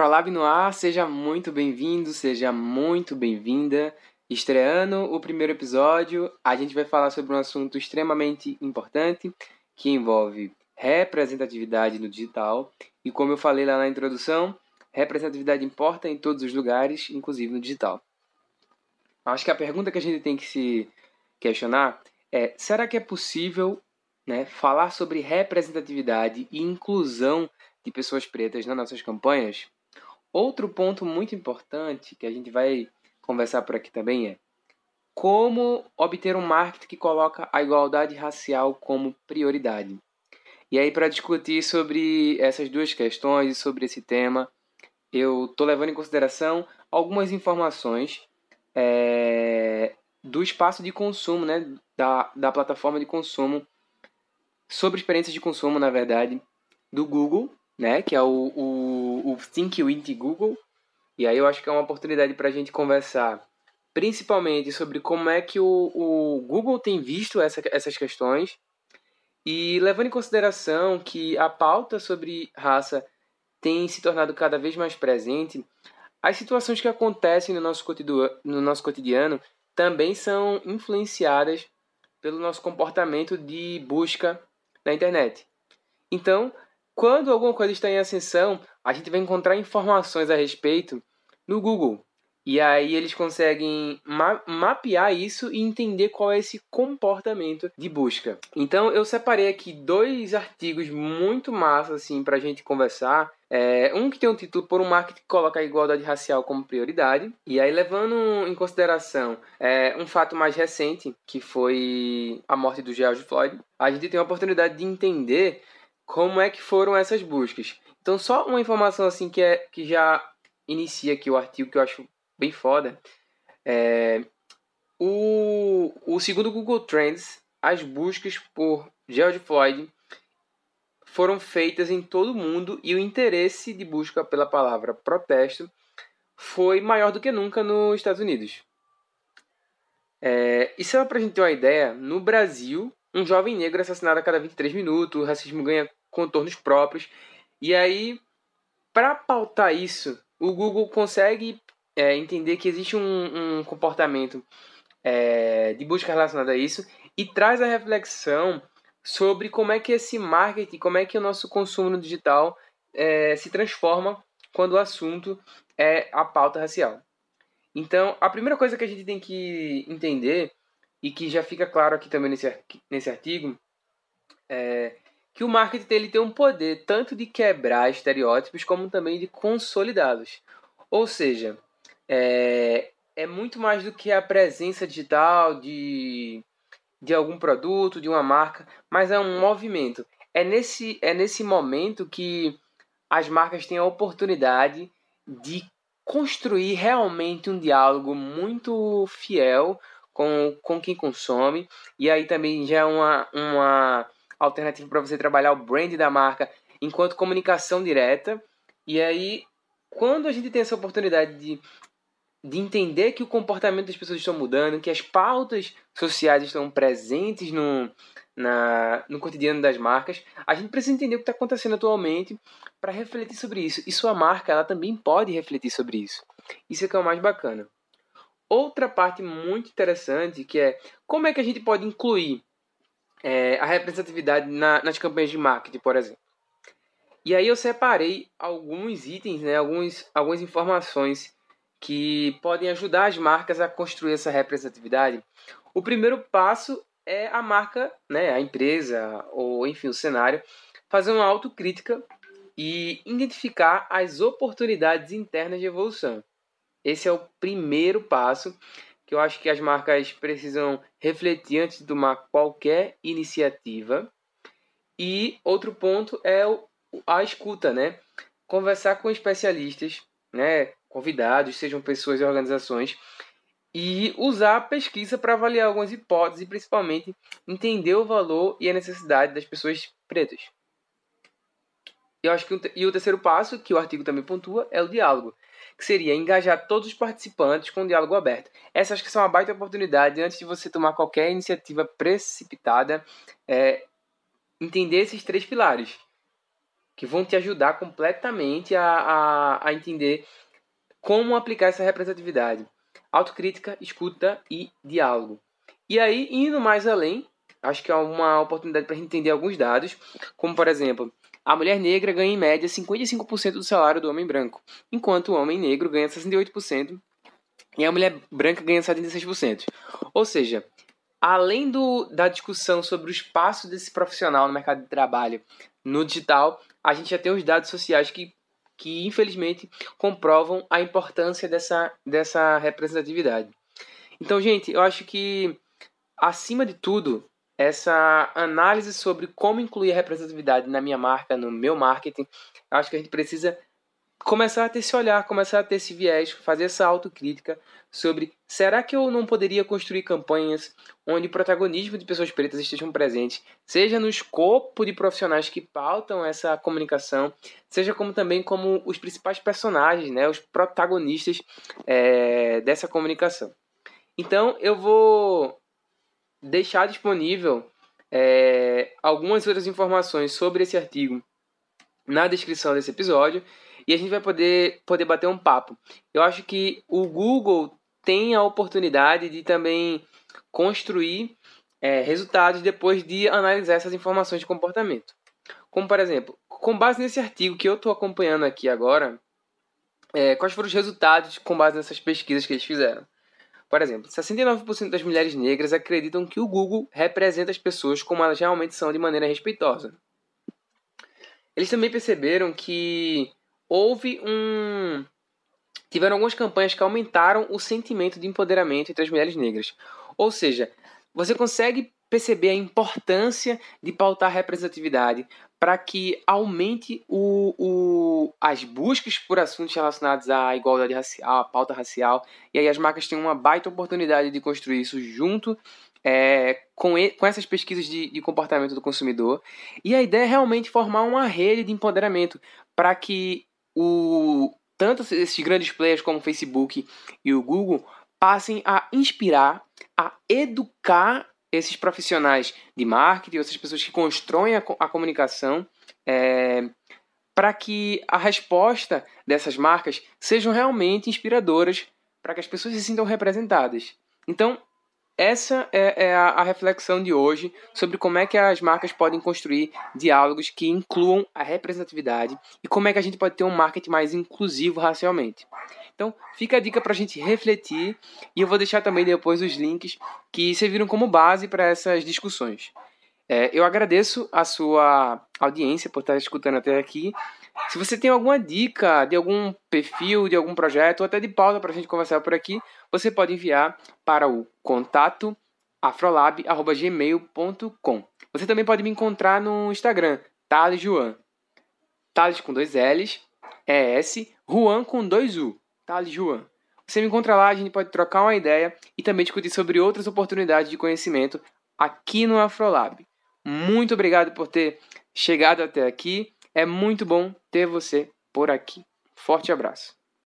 Afrolab no ar, seja muito bem-vindo, seja muito bem-vinda. Estreando o primeiro episódio, a gente vai falar sobre um assunto extremamente importante que envolve representatividade no digital. E como eu falei lá na introdução, representatividade importa em todos os lugares, inclusive no digital. Acho que a pergunta que a gente tem que se questionar é: será que é possível né, falar sobre representatividade e inclusão de pessoas pretas nas nossas campanhas? Outro ponto muito importante que a gente vai conversar por aqui também é como obter um marketing que coloca a igualdade racial como prioridade. E aí, para discutir sobre essas duas questões e sobre esse tema, eu estou levando em consideração algumas informações é, do espaço de consumo, né, da, da plataforma de consumo, sobre experiências de consumo, na verdade, do Google, né, que é o, o, o Think With Google. E aí eu acho que é uma oportunidade para a gente conversar principalmente sobre como é que o, o Google tem visto essa, essas questões e levando em consideração que a pauta sobre raça tem se tornado cada vez mais presente, as situações que acontecem no nosso cotidiano, no nosso cotidiano também são influenciadas pelo nosso comportamento de busca na internet. Então, quando alguma coisa está em ascensão, a gente vai encontrar informações a respeito no Google. E aí eles conseguem ma mapear isso e entender qual é esse comportamento de busca. Então eu separei aqui dois artigos muito massa assim para a gente conversar. É, um que tem um título por um marketing que coloca a igualdade racial como prioridade. E aí levando em consideração é, um fato mais recente, que foi a morte do George Floyd, a gente tem a oportunidade de entender como é que foram essas buscas. Então só uma informação assim que, é, que já inicia aqui o artigo que eu acho bem foda. É, o, o segundo Google Trends, as buscas por George Floyd foram feitas em todo o mundo e o interesse de busca pela palavra protesto foi maior do que nunca nos Estados Unidos. É, e só para a gente ter uma ideia, no Brasil, um jovem negro é assassinado a cada 23 minutos, o racismo ganha contornos próprios. E aí, para pautar isso, o Google consegue é, entender que existe um, um comportamento é, de busca relacionado a isso e traz a reflexão sobre como é que esse marketing, como é que o nosso consumo no digital é, se transforma quando o assunto é a pauta racial. Então, a primeira coisa que a gente tem que entender, e que já fica claro aqui também nesse, nesse artigo, é que o marketing ele tem um poder tanto de quebrar estereótipos como também de consolidá-los. Ou seja, é, é muito mais do que a presença digital de, de algum produto, de uma marca, mas é um movimento. É nesse, é nesse momento que as marcas têm a oportunidade de construir realmente um diálogo muito fiel com, com quem consome. E aí também já é uma, uma alternativa para você trabalhar o brand da marca enquanto comunicação direta. E aí, quando a gente tem essa oportunidade de de entender que o comportamento das pessoas estão mudando, que as pautas sociais estão presentes no, na, no cotidiano das marcas, a gente precisa entender o que está acontecendo atualmente para refletir sobre isso. E sua marca ela também pode refletir sobre isso. Isso é que é o mais bacana. Outra parte muito interessante que é como é que a gente pode incluir é, a representatividade na, nas campanhas de marketing, por exemplo. E aí eu separei alguns itens, né, alguns, algumas informações que podem ajudar as marcas a construir essa representatividade. O primeiro passo é a marca, né, a empresa ou enfim o cenário, fazer uma autocrítica e identificar as oportunidades internas de evolução. Esse é o primeiro passo que eu acho que as marcas precisam refletir antes de tomar qualquer iniciativa. E outro ponto é a escuta, né? Conversar com especialistas, né? convidados, sejam pessoas e organizações, e usar a pesquisa para avaliar algumas hipóteses e principalmente entender o valor e a necessidade das pessoas pretas. Eu acho que e o terceiro passo, que o artigo também pontua, é o diálogo, que seria engajar todos os participantes com um diálogo aberto. Essa acho que é uma baita oportunidade antes de você tomar qualquer iniciativa precipitada, é, entender esses três pilares que vão te ajudar completamente a, a, a entender como aplicar essa representatividade. Autocrítica, escuta e diálogo. E aí, indo mais além, acho que é uma oportunidade para entender alguns dados, como por exemplo, a mulher negra ganha em média 55% do salário do homem branco, enquanto o homem negro ganha 68% e a mulher branca ganha 76%. Ou seja, além do, da discussão sobre o espaço desse profissional no mercado de trabalho no digital, a gente já tem os dados sociais que, que infelizmente comprovam a importância dessa, dessa representatividade. Então, gente, eu acho que acima de tudo, essa análise sobre como incluir a representatividade na minha marca, no meu marketing, acho que a gente precisa começar a ter esse olhar, começar a ter esse viés, fazer essa autocrítica sobre será que eu não poderia construir campanhas onde o protagonismo de pessoas pretas estejam presentes, seja no escopo de profissionais que pautam essa comunicação, seja como também como os principais personagens, né, os protagonistas é, dessa comunicação. Então eu vou deixar disponível é, algumas outras informações sobre esse artigo na descrição desse episódio e a gente vai poder, poder bater um papo. Eu acho que o Google tem a oportunidade de também construir é, resultados depois de analisar essas informações de comportamento. Como, por exemplo, com base nesse artigo que eu estou acompanhando aqui agora, é, quais foram os resultados com base nessas pesquisas que eles fizeram? Por exemplo, 69% das mulheres negras acreditam que o Google representa as pessoas como elas realmente são de maneira respeitosa. Eles também perceberam que houve um. Tiveram algumas campanhas que aumentaram o sentimento de empoderamento entre as mulheres negras. Ou seja, você consegue perceber a importância de pautar representatividade para que aumente o, o, as buscas por assuntos relacionados à igualdade racial, à pauta racial. E aí as marcas têm uma baita oportunidade de construir isso junto é, com, e, com essas pesquisas de, de comportamento do consumidor. E a ideia é realmente formar uma rede de empoderamento para que o, tanto esses grandes players como o Facebook e o Google passem a inspirar, a educar esses profissionais de marketing, essas pessoas que constroem a, a comunicação, é, para que a resposta dessas marcas sejam realmente inspiradoras, para que as pessoas se sintam representadas. Então, essa é, é a, a, reflexão de hoje sobre como é que as marcas podem construir diálogos que incluam a representatividade e como é que a gente pode ter um marketing mais inclusivo racialmente. Então, fica a dica para a gente refletir e eu vou deixar também depois os links que serviram como base para essas discussões. É, eu agradeço a sua audiência por estar escutando até aqui. Se você tem alguma dica de algum perfil, de algum projeto, ou até de pauta para a gente conversar por aqui, você pode enviar para o contato afrolab.gmail.com. Você também pode me encontrar no Instagram, Thales Juan. Thales com dois L's, ES, Juan com dois U. Thales Juan. Você me encontra lá, a gente pode trocar uma ideia e também discutir sobre outras oportunidades de conhecimento aqui no Afrolab. Muito obrigado por ter chegado até aqui. É muito bom ter você por aqui. Forte abraço.